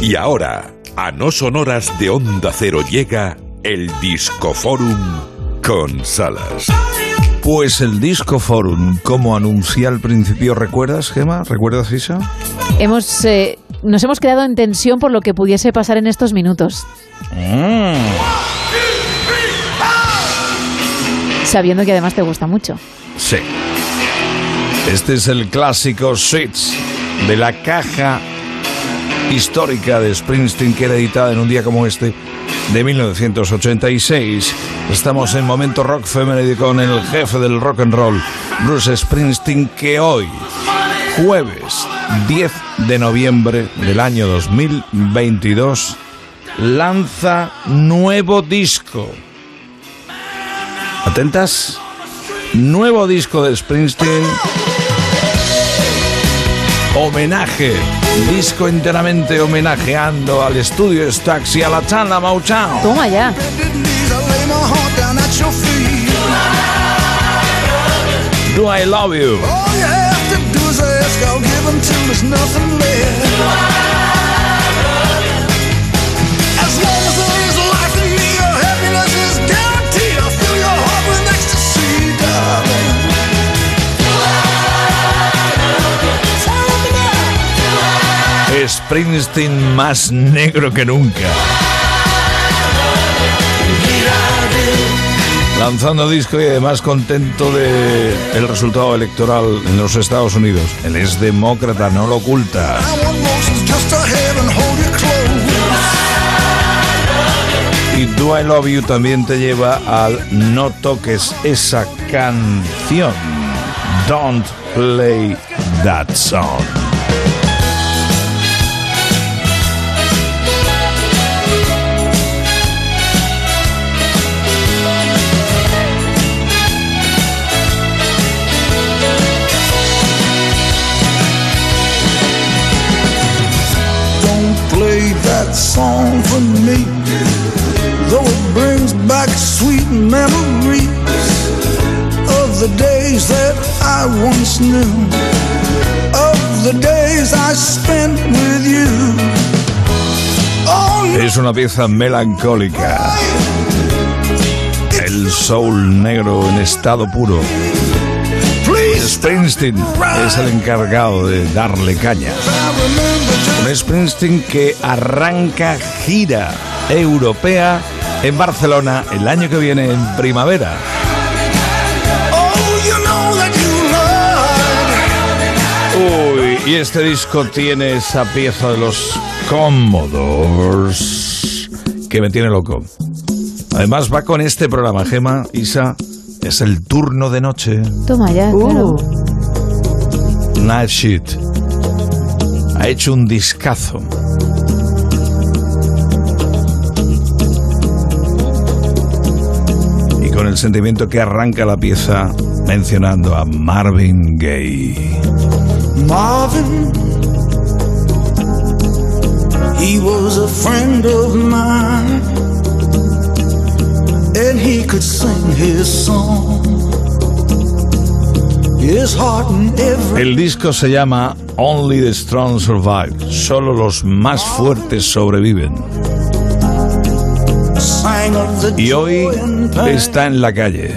Y ahora, a no sonoras de Onda Cero llega el Discoforum con Salas. Pues el Disco Forum, como anuncié al principio, ¿recuerdas, Gema? ¿Recuerdas, Isa? Hemos, eh, nos hemos quedado en tensión por lo que pudiese pasar en estos minutos. Sabiendo que además te gusta mucho. Sí. Este es el clásico Switch de la caja histórica de Springsteen que era editada en un día como este de 1986. Estamos en Momento Rock Femenino con el jefe del rock and roll, Bruce Springsteen, que hoy, jueves 10 de noviembre del año 2022, lanza nuevo disco. ¿Atentas? Nuevo disco de Springsteen. Homenaje, disco enteramente homenajeando al estudio Stax y a la Chana Mauchao. Toma ya. Do I Love You? Springsteen más negro que nunca. Lanzando disco y además contento de el resultado electoral en los Estados Unidos. Él es demócrata, no lo oculta. Y Do I Love You también te lleva al No toques esa canción. Don't play that song. That song for me. Though it brings back sweet memories of the days that I once knew, of the days I spent with you. Es una pieza melancólica. El soul negro en estado puro. Springsteen es el encargado de darle caña. Un Springsteen que arranca gira europea en Barcelona el año que viene en primavera. Uy, y este disco tiene esa pieza de los Commodores que me tiene loco. Además va con este programa, Gema, Isa, es el turno de noche. Toma ya, claro. Night Sheet. Ha hecho un discazo. Y con el sentimiento que arranca la pieza mencionando a Marvin Gaye. Marvin, he was a friend of mine, and he could sing his song. His heart in every El disco se llama Only the Strong Survive. Solo los más fuertes sobreviven. Y hoy está en la calle.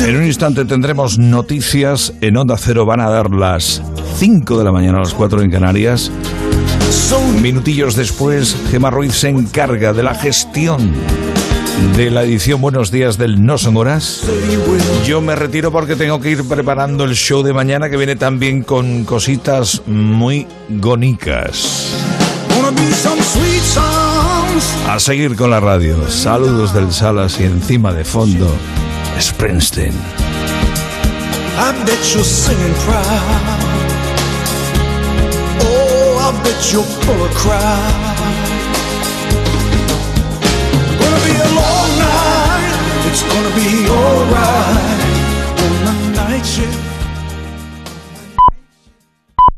En un instante tendremos noticias. En Onda Cero van a dar las 5 de la mañana a las 4 en Canarias. Minutillos después, Gemma Ruiz se encarga de la gestión de la edición Buenos Días del No Son Horas. Yo me retiro porque tengo que ir preparando el show de mañana que viene también con cositas muy gonicas. A seguir con la radio. Saludos del Salas y encima de fondo, Springsteen. I bet you're singing proud. Oh, I bet you're full of crowd.